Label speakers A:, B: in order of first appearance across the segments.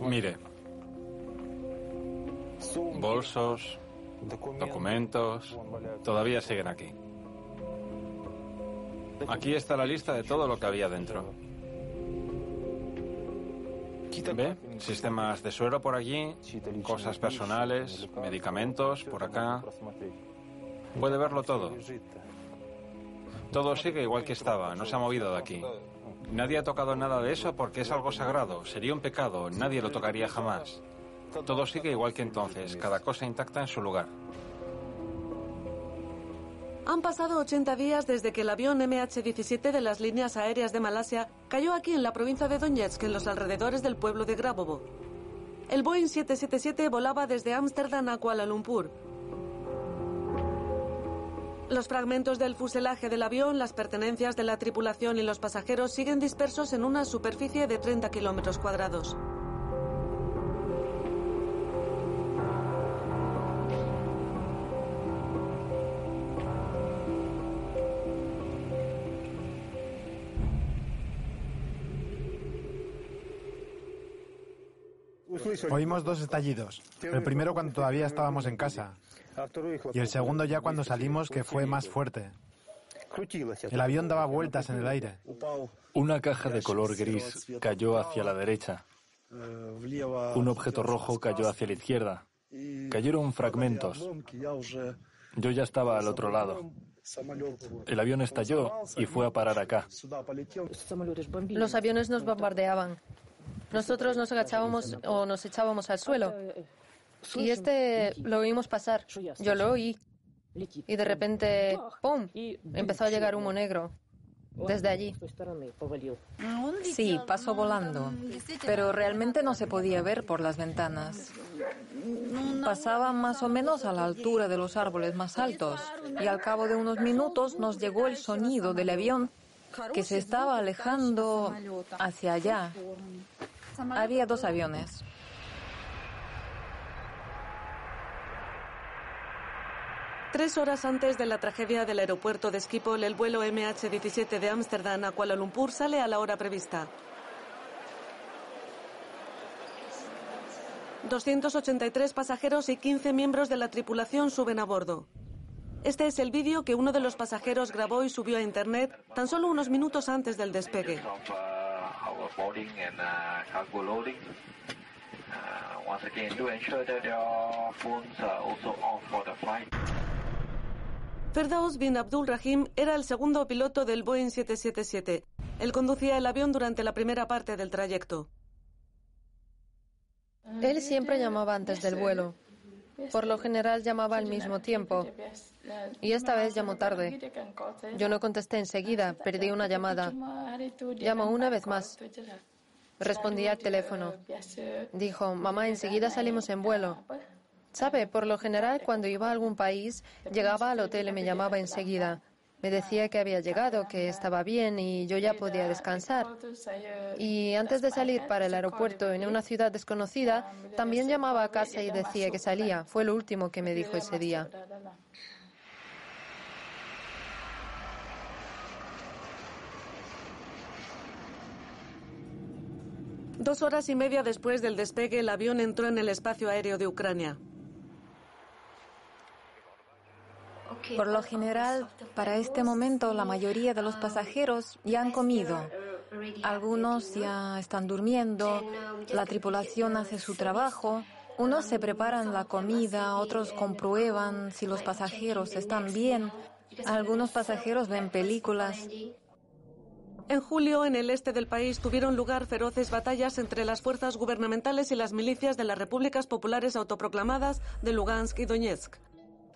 A: Mire, bolsos, documentos, todavía siguen aquí. Aquí está la lista de todo lo que había dentro. ¿Ve? Sistemas de suero por allí, cosas personales, medicamentos por acá. Puede verlo todo. Todo sigue igual que estaba, no se ha movido de aquí. Nadie ha tocado nada de eso porque es algo sagrado, sería un pecado, nadie lo tocaría jamás. Todo sigue igual que entonces, cada cosa intacta en su lugar.
B: Han pasado 80 días desde que el avión MH17 de las líneas aéreas de Malasia cayó aquí en la provincia de Donetsk, en los alrededores del pueblo de Grabovo. El Boeing 777 volaba desde Ámsterdam a Kuala Lumpur. Los fragmentos del fuselaje del avión, las pertenencias de la tripulación y los pasajeros siguen dispersos en una superficie de 30 kilómetros cuadrados.
C: Oímos dos estallidos. El primero cuando todavía estábamos en casa. Y el segundo ya cuando salimos, que fue más fuerte. El avión daba vueltas en el aire.
D: Una caja de color gris cayó hacia la derecha. Un objeto rojo cayó hacia la izquierda. Cayeron fragmentos. Yo ya estaba al otro lado. El avión estalló y fue a parar acá.
E: Los aviones nos bombardeaban. Nosotros nos agachábamos o nos echábamos al suelo. Y este lo oímos pasar. Yo lo oí. Y de repente, ¡pum! Empezó a llegar humo negro. Desde allí.
F: Sí, pasó volando, pero realmente no se podía ver por las ventanas. Pasaba más o menos a la altura de los árboles más altos y al cabo de unos minutos nos llegó el sonido del avión que se estaba alejando hacia allá. Había dos aviones.
B: Tres horas antes de la tragedia del aeropuerto de Schiphol, el vuelo MH17 de Ámsterdam a Kuala Lumpur sale a la hora prevista. 283 pasajeros y 15 miembros de la tripulación suben a bordo. Este es el vídeo que uno de los pasajeros grabó y subió a Internet tan solo unos minutos antes del despegue. Ferdaus bin Abdul Rahim era el segundo piloto del Boeing 777. Él conducía el avión durante la primera parte del trayecto.
E: Él siempre llamaba antes del vuelo. Por lo general llamaba al mismo tiempo. Y esta vez llamó tarde. Yo no contesté enseguida, perdí una llamada. Llamó una vez más. Respondí al teléfono. Dijo, mamá, enseguida salimos en vuelo. Sabe, por lo general cuando iba a algún país, llegaba al hotel y me llamaba enseguida. Me decía que había llegado, que estaba bien y yo ya podía descansar. Y antes de salir para el aeropuerto en una ciudad desconocida, también llamaba a casa y decía que salía. Fue lo último que me dijo ese día.
B: Dos horas y media después del despegue, el avión entró en el espacio aéreo de Ucrania.
F: Por lo general, para este momento, la mayoría de los pasajeros ya han comido. Algunos ya están durmiendo, la tripulación hace su trabajo. Unos se preparan la comida, otros comprueban si los pasajeros están bien. Algunos pasajeros ven películas.
B: En julio, en el este del país, tuvieron lugar feroces batallas entre las fuerzas gubernamentales y las milicias de las repúblicas populares autoproclamadas de Lugansk y Donetsk.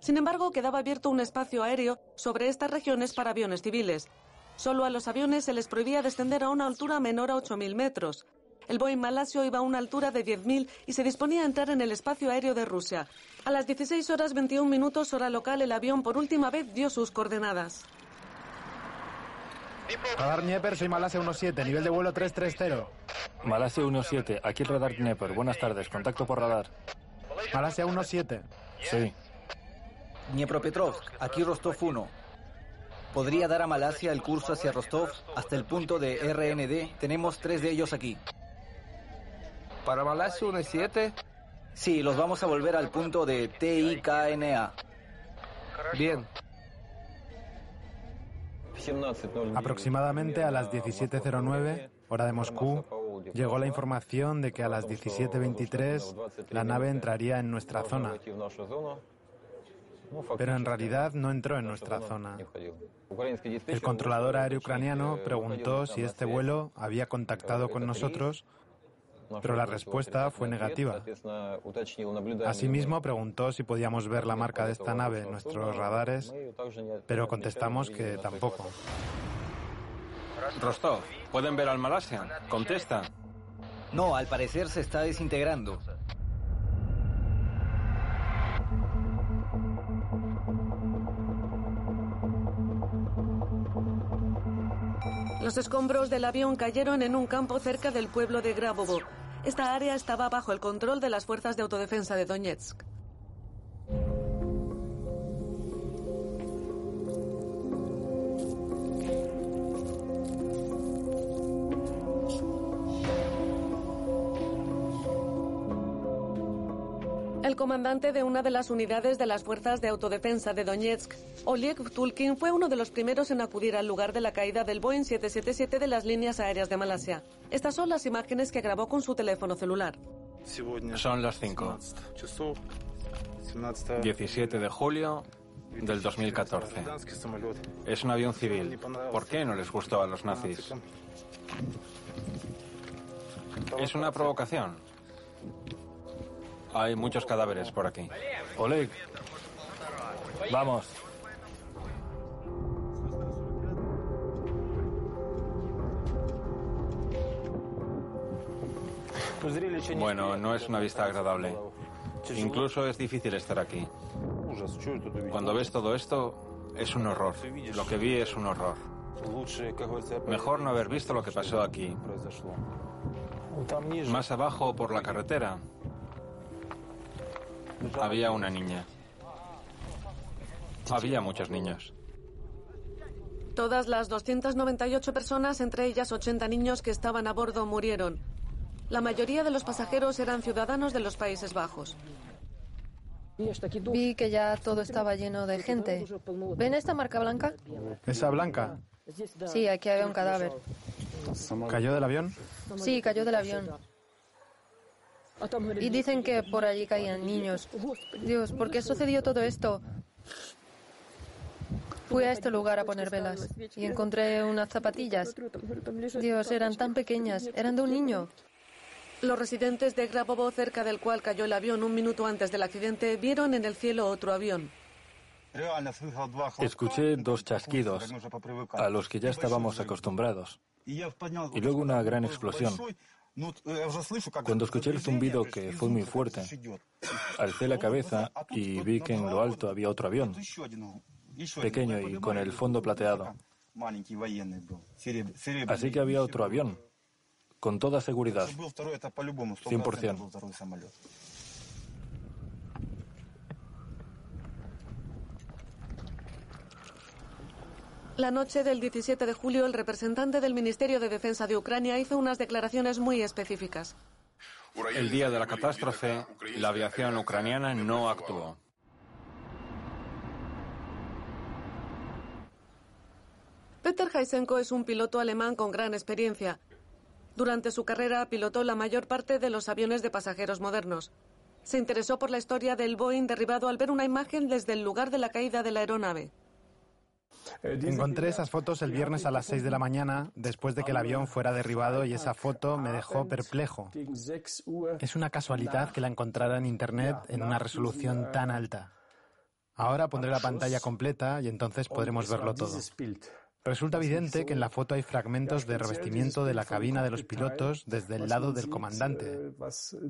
B: Sin embargo, quedaba abierto un espacio aéreo sobre estas regiones para aviones civiles. Solo a los aviones se les prohibía descender a una altura menor a 8.000 metros. El Boeing malasio iba a una altura de 10.000 y se disponía a entrar en el espacio aéreo de Rusia. A las 16 horas 21 minutos hora local, el avión por última vez dio sus coordenadas.
C: Radar Dnieper, soy Malasia 17, nivel de vuelo 330.
D: Malasia 17, aquí el radar Dnieper. Buenas tardes, contacto por radar.
C: Malasia 17.
D: Sí.
G: Dniepropetrovsk, aquí Rostov 1. ¿Podría dar a Malasia el curso hacia Rostov hasta el punto de RND? Tenemos tres de ellos aquí.
H: ¿Para Malasia 1 y 7?
G: Sí, los vamos a volver al punto de TIKNA.
H: Bien.
C: Aproximadamente a las 17.09, hora de Moscú, llegó la información de que a las 17.23 la nave entraría en nuestra zona. Pero en realidad no entró en nuestra zona. El controlador aéreo ucraniano preguntó si este vuelo había contactado con nosotros, pero la respuesta fue negativa. Asimismo, preguntó si podíamos ver la marca de esta nave en nuestros radares, pero contestamos que tampoco.
A: Rostov, ¿pueden ver al Malasia? Contesta.
G: No, al parecer se está desintegrando.
B: Los escombros del avión cayeron en un campo cerca del pueblo de Grabovo. Esta área estaba bajo el control de las fuerzas de autodefensa de Donetsk. El comandante de una de las unidades de las fuerzas de autodefensa de Donetsk, Oleg Tulkin, fue uno de los primeros en acudir al lugar de la caída del Boeing 777 de las líneas aéreas de Malasia. Estas son las imágenes que grabó con su teléfono celular.
A: Son las 5. 17 de julio del 2014. Es un avión civil. ¿Por qué no les gustó a los nazis? Es una provocación. Hay muchos cadáveres por aquí.
D: Oleg, vamos.
A: Bueno, no es una vista agradable. Incluso es difícil estar aquí. Cuando ves todo esto, es un horror. Lo que vi es un horror. Mejor no haber visto lo que pasó aquí. Más abajo, por la carretera, había una niña. Había muchos niños.
B: Todas las 298 personas, entre ellas 80 niños que estaban a bordo, murieron. La mayoría de los pasajeros eran ciudadanos de los Países Bajos.
E: Vi que ya todo estaba lleno de gente. ¿Ven esta marca blanca?
C: ¿Esa blanca?
E: Sí, aquí había un cadáver.
C: ¿Cayó del avión?
E: Sí, cayó del avión. Y dicen que por allí caían niños. Dios, ¿por qué sucedió todo esto? Fui a este lugar a poner velas y encontré unas zapatillas. Dios, eran tan pequeñas, eran de un niño.
B: Los residentes de Grabovo, cerca del cual cayó el avión un minuto antes del accidente, vieron en el cielo otro avión.
D: Escuché dos chasquidos a los que ya estábamos acostumbrados y luego una gran explosión. Cuando escuché el zumbido, que fue muy fuerte, alcé la cabeza y vi que en lo alto había otro avión, pequeño y con el fondo plateado. Así que había otro avión, con toda seguridad, 100%.
B: La noche del 17 de julio, el representante del Ministerio de Defensa de Ucrania hizo unas declaraciones muy específicas.
A: El día de la catástrofe, la aviación ucraniana no actuó.
B: Peter Heisenko es un piloto alemán con gran experiencia. Durante su carrera pilotó la mayor parte de los aviones de pasajeros modernos. Se interesó por la historia del Boeing derribado al ver una imagen desde el lugar de la caída de la aeronave.
C: Encontré esas fotos el viernes a las 6 de la mañana, después de que el avión fuera derribado, y esa foto me dejó perplejo. Es una casualidad que la encontrara en Internet en una resolución tan alta. Ahora pondré la pantalla completa y entonces podremos verlo todo. Resulta evidente que en la foto hay fragmentos de revestimiento de la cabina de los pilotos desde el lado del comandante.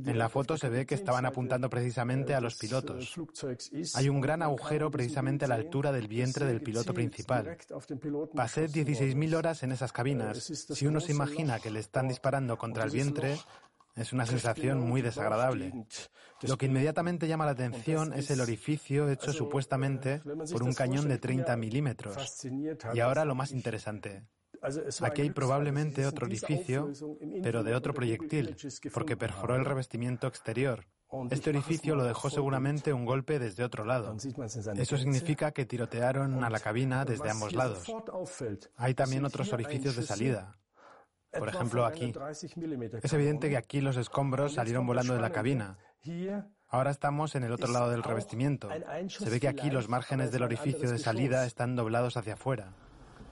C: En la foto se ve que estaban apuntando precisamente a los pilotos. Hay un gran agujero precisamente a la altura del vientre del piloto principal. Pasé 16.000 horas en esas cabinas. Si uno se imagina que le están disparando contra el vientre, es una sensación muy desagradable. Lo que inmediatamente llama la atención es el orificio hecho supuestamente por un cañón de 30 milímetros. Y ahora lo más interesante. Aquí hay probablemente otro orificio, pero de otro proyectil, porque perforó el revestimiento exterior. Este orificio lo dejó seguramente un golpe desde otro lado. Eso significa que tirotearon a la cabina desde ambos lados. Hay también otros orificios de salida. Por ejemplo, aquí. Es evidente que aquí los escombros salieron volando de la cabina. Ahora estamos en el otro lado del revestimiento. Se ve que aquí los márgenes del orificio de salida están doblados hacia afuera.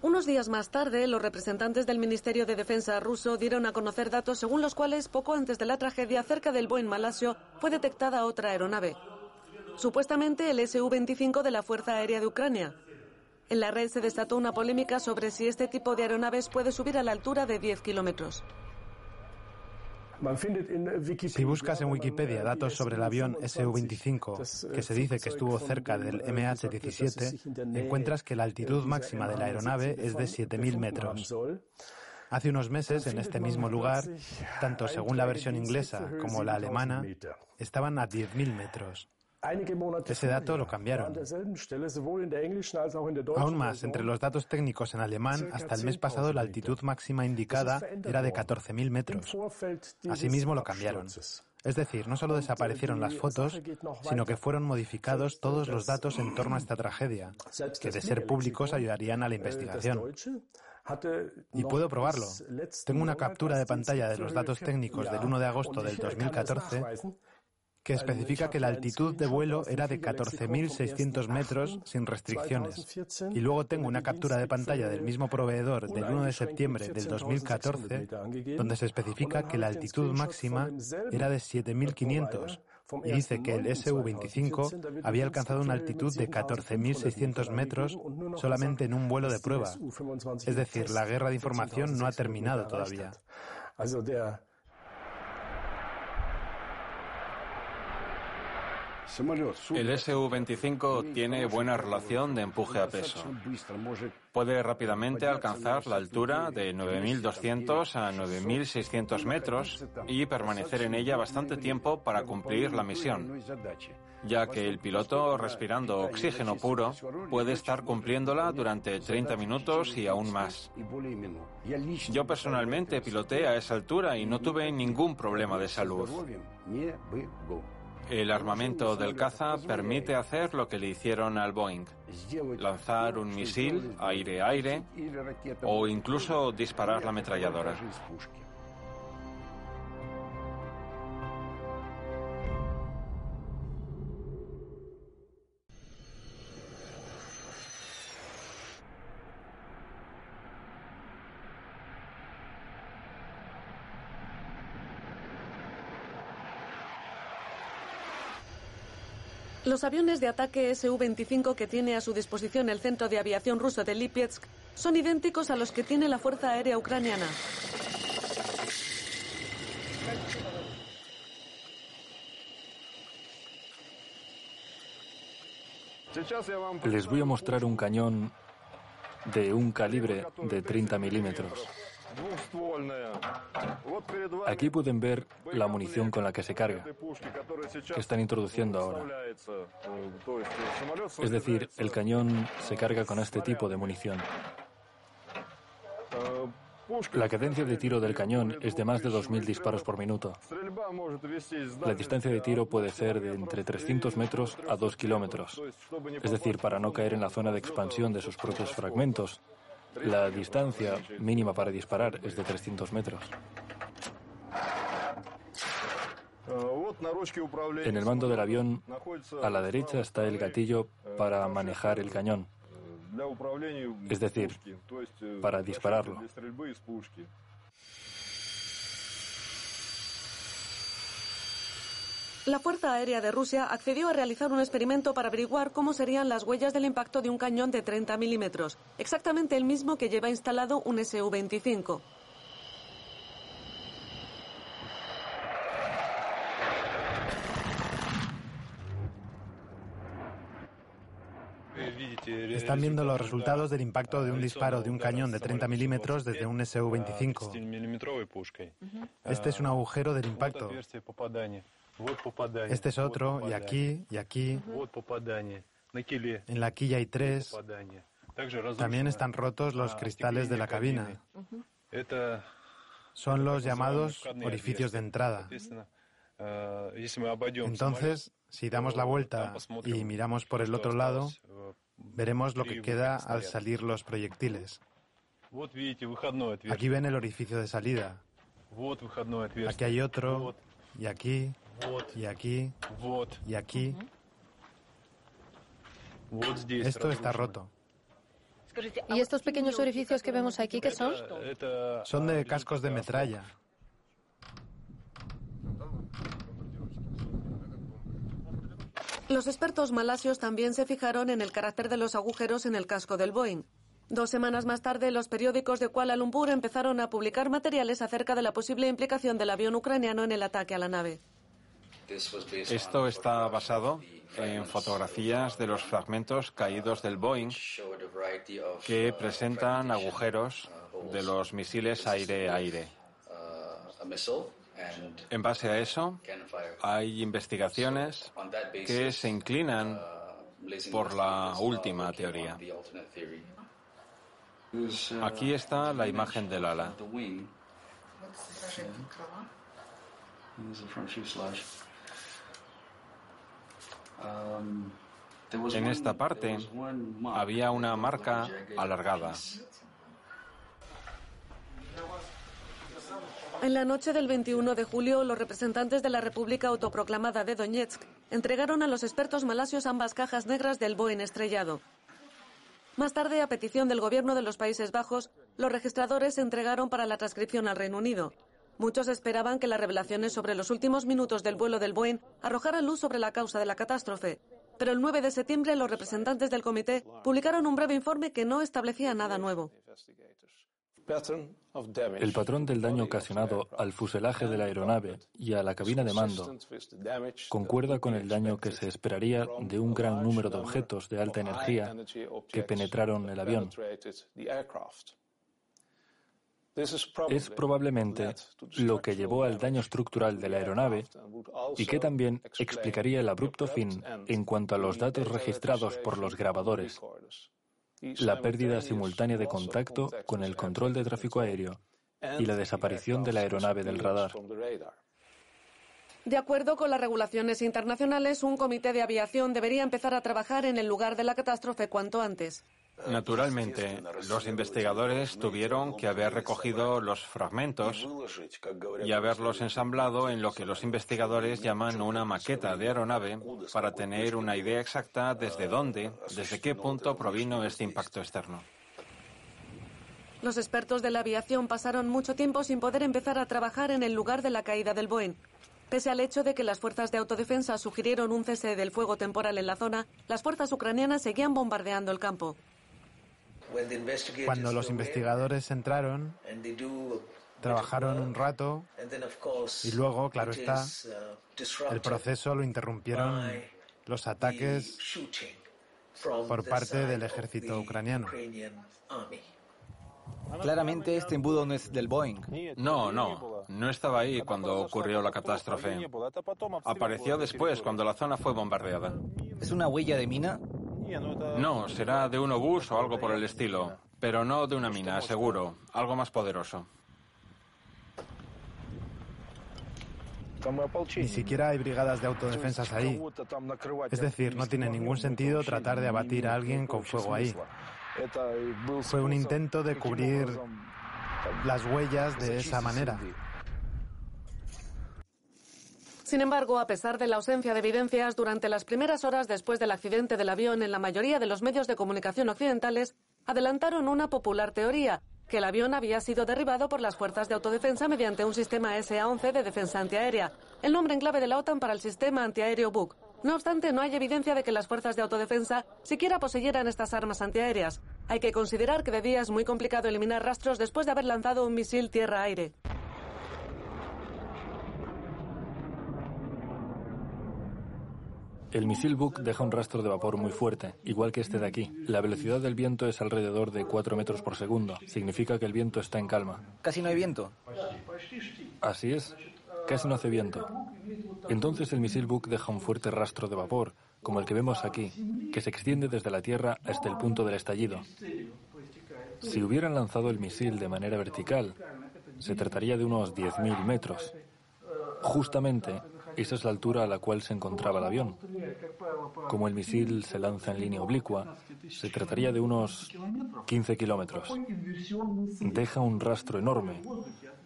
B: Unos días más tarde, los representantes del Ministerio de Defensa ruso dieron a conocer datos según los cuales, poco antes de la tragedia, cerca del Boeing Malasio, fue detectada otra aeronave. Supuestamente el Su-25 de la Fuerza Aérea de Ucrania. En la red se desató una polémica sobre si este tipo de aeronaves puede subir a la altura de 10 kilómetros.
C: Si buscas en Wikipedia datos sobre el avión Su-25, que se dice que estuvo cerca del MH17, encuentras que la altitud máxima de la aeronave es de 7.000 metros. Hace unos meses, en este mismo lugar, tanto según la versión inglesa como la alemana, estaban a 10.000 metros. Ese dato lo cambiaron. Aún más, entre los datos técnicos en alemán, hasta el mes pasado la altitud máxima indicada era de 14.000 metros. Asimismo lo cambiaron. Es decir, no solo desaparecieron las fotos, sino que fueron modificados todos los datos en torno a esta tragedia, que de ser públicos ayudarían a la investigación. Y puedo probarlo. Tengo una captura de pantalla de los datos técnicos del 1 de agosto del 2014 que especifica que la altitud de vuelo era de 14.600 metros sin restricciones. Y luego tengo una captura de pantalla del mismo proveedor del 1 de septiembre del 2014, donde se especifica que la altitud máxima era de 7.500 y dice que el Su-25 había alcanzado una altitud de 14.600 metros solamente en un vuelo de prueba. Es decir, la guerra de información no ha terminado todavía.
A: El Su-25 tiene buena relación de empuje a peso. Puede rápidamente alcanzar la altura de 9.200 a 9.600 metros y permanecer en ella bastante tiempo para cumplir la misión, ya que el piloto respirando oxígeno puro puede estar cumpliéndola durante 30 minutos y aún más. Yo personalmente piloté a esa altura y no tuve ningún problema de salud. El armamento del caza permite hacer lo que le hicieron al Boeing, lanzar un misil aire-aire o incluso disparar la ametralladora.
B: Los aviones de ataque Su-25 que tiene a su disposición el Centro de Aviación ruso de Lipetsk son idénticos a los que tiene la Fuerza Aérea Ucraniana.
D: Les voy a mostrar un cañón de un calibre de 30 milímetros. Aquí pueden ver la munición con la que se carga, que están introduciendo ahora. Es decir, el cañón se carga con este tipo de munición. La cadencia de tiro del cañón es de más de 2.000 disparos por minuto. La distancia de tiro puede ser de entre 300 metros a 2 kilómetros. Es decir, para no caer en la zona de expansión de sus propios fragmentos, la distancia mínima para disparar es de 300 metros. En el mando del avión, a la derecha está el gatillo para manejar el cañón, es decir, para dispararlo.
B: La Fuerza Aérea de Rusia accedió a realizar un experimento para averiguar cómo serían las huellas del impacto de un cañón de 30 milímetros, exactamente el mismo que lleva instalado un Su-25.
C: Están viendo los resultados del impacto de un disparo de un cañón de 30 milímetros desde un Su-25. Este es un agujero del impacto. Este es otro, y aquí, y aquí. En la quilla hay tres. También están rotos los cristales de la cabina. Son los llamados orificios de entrada. Entonces, si damos la vuelta y miramos por el otro lado, veremos lo que queda al salir los proyectiles. Aquí ven el orificio de salida. Aquí hay otro, y aquí, y aquí, y aquí. Esto está roto.
E: ¿Y estos pequeños orificios que vemos aquí qué son?
C: Son de cascos de metralla.
B: Los expertos malasios también se fijaron en el carácter de los agujeros en el casco del Boeing. Dos semanas más tarde, los periódicos de Kuala Lumpur empezaron a publicar materiales acerca de la posible implicación del avión ucraniano en el ataque a la nave.
A: Esto está basado en fotografías de los fragmentos caídos del Boeing que presentan agujeros de los misiles aire-aire. En base a eso, hay investigaciones que se inclinan por la última teoría. Aquí está la imagen del ala. En esta parte había una marca alargada.
B: En la noche del 21 de julio, los representantes de la República Autoproclamada de Donetsk entregaron a los expertos malasios ambas cajas negras del Boeing estrellado. Más tarde, a petición del gobierno de los Países Bajos, los registradores se entregaron para la transcripción al Reino Unido. Muchos esperaban que las revelaciones sobre los últimos minutos del vuelo del Boeing arrojaran luz sobre la causa de la catástrofe. Pero el 9 de septiembre los representantes del comité publicaron un breve informe que no establecía nada nuevo.
D: El patrón del daño ocasionado al fuselaje de la aeronave y a la cabina de mando concuerda con el daño que se esperaría de un gran número de objetos de alta energía que penetraron el avión. Es probablemente lo que llevó al daño estructural de la aeronave y que también explicaría el abrupto fin en cuanto a los datos registrados por los grabadores la pérdida simultánea de contacto con el control de tráfico aéreo y la desaparición de la aeronave del radar.
B: De acuerdo con las regulaciones internacionales, un comité de aviación debería empezar a trabajar en el lugar de la catástrofe cuanto antes.
A: Naturalmente, los investigadores tuvieron que haber recogido los fragmentos y haberlos ensamblado en lo que los investigadores llaman una maqueta de aeronave para tener una idea exacta desde dónde, desde qué punto provino este impacto externo.
B: Los expertos de la aviación pasaron mucho tiempo sin poder empezar a trabajar en el lugar de la caída del Boeing. Pese al hecho de que las fuerzas de autodefensa sugirieron un cese del fuego temporal en la zona, las fuerzas ucranianas seguían bombardeando el campo.
C: Cuando los investigadores entraron, trabajaron un rato y luego, claro está, el proceso lo interrumpieron los ataques por parte del ejército ucraniano.
G: Claramente este embudo no es del Boeing.
A: No, no, no estaba ahí cuando ocurrió la catástrofe. Apareció después, cuando la zona fue bombardeada.
G: ¿Es una huella de mina?
A: No, será de un obús o algo por el estilo, pero no de una mina, seguro, algo más poderoso.
C: Ni siquiera hay brigadas de autodefensas ahí. Es decir, no tiene ningún sentido tratar de abatir a alguien con fuego ahí. Fue un intento de cubrir las huellas de esa manera.
B: Sin embargo, a pesar de la ausencia de evidencias, durante las primeras horas después del accidente del avión en la mayoría de los medios de comunicación occidentales, adelantaron una popular teoría, que el avión había sido derribado por las fuerzas de autodefensa mediante un sistema SA-11 de defensa antiaérea, el nombre en clave de la OTAN para el sistema antiaéreo Buk. No obstante, no hay evidencia de que las fuerzas de autodefensa siquiera poseyeran estas armas antiaéreas. Hay que considerar que de día es muy complicado eliminar rastros después de haber lanzado un misil tierra-aire.
D: El misil Buk deja un rastro de vapor muy fuerte, igual que este de aquí. La velocidad del viento es alrededor de 4 metros por segundo. Significa que el viento está en calma.
G: Casi no hay viento.
D: Así es. Casi no hace viento. Entonces el misil Buk deja un fuerte rastro de vapor, como el que vemos aquí, que se extiende desde la Tierra hasta el punto del estallido. Si hubieran lanzado el misil de manera vertical, se trataría de unos 10.000 metros. Justamente esa es la altura a la cual se encontraba el avión. Como el misil se lanza en línea oblicua, se trataría de unos 15 kilómetros. Deja un rastro enorme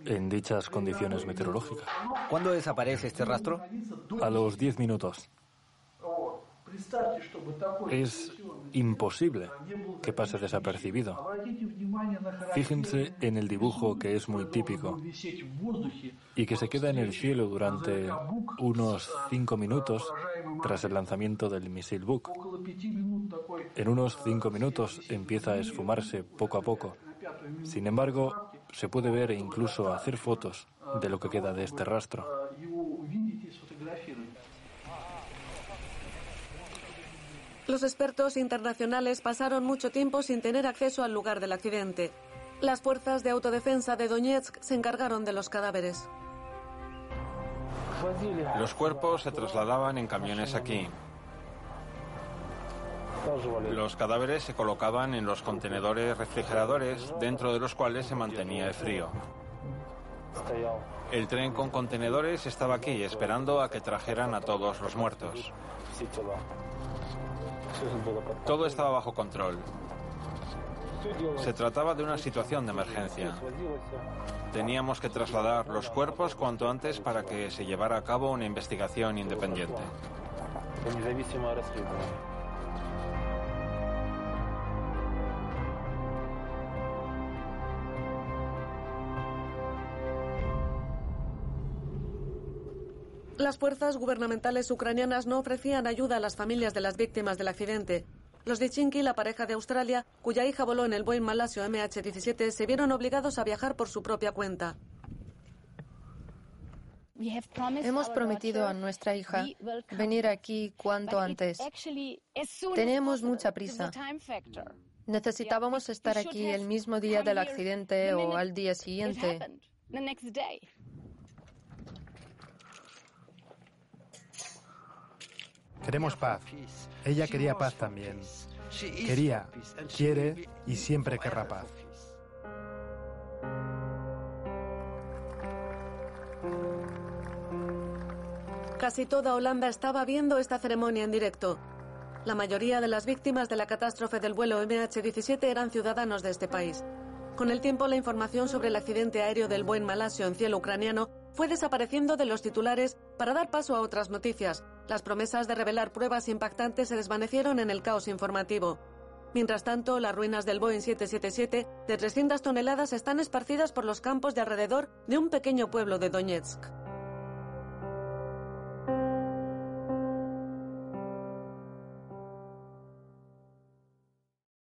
D: en dichas condiciones meteorológicas.
G: ¿Cuándo desaparece este rastro?
D: A los 10 minutos. Es imposible que pase desapercibido. Fíjense en el dibujo que es muy típico y que se queda en el cielo durante unos cinco minutos tras el lanzamiento del misil Buk. En unos cinco minutos empieza a esfumarse poco a poco. Sin embargo, se puede ver e incluso hacer fotos de lo que queda de este rastro.
B: Los expertos internacionales pasaron mucho tiempo sin tener acceso al lugar del accidente. Las fuerzas de autodefensa de Donetsk se encargaron de los cadáveres.
A: Los cuerpos se trasladaban en camiones aquí. Los cadáveres se colocaban en los contenedores refrigeradores dentro de los cuales se mantenía el frío. El tren con contenedores estaba aquí esperando a que trajeran a todos los muertos. Todo estaba bajo control. Se trataba de una situación de emergencia. Teníamos que trasladar los cuerpos cuanto antes para que se llevara a cabo una investigación independiente.
B: Las fuerzas gubernamentales ucranianas no ofrecían ayuda a las familias de las víctimas del accidente. Los de Chinky, la pareja de Australia, cuya hija voló en el Boeing Malasio MH17, se vieron obligados a viajar por su propia cuenta.
E: Hemos prometido a nuestra hija venir aquí cuanto antes. Tenemos mucha prisa. Necesitábamos estar aquí el mismo día del accidente o al día siguiente.
C: Queremos paz. Ella quería paz también. Quería, quiere y siempre querrá paz.
B: Casi toda Holanda estaba viendo esta ceremonia en directo. La mayoría de las víctimas de la catástrofe del vuelo MH17 eran ciudadanos de este país. Con el tiempo, la información sobre el accidente aéreo del Boeing Malasio en cielo ucraniano fue desapareciendo de los titulares para dar paso a otras noticias. Las promesas de revelar pruebas impactantes se desvanecieron en el caos informativo. Mientras tanto, las ruinas del Boeing 777 de 300 toneladas están esparcidas por los campos de alrededor de un pequeño pueblo de Donetsk.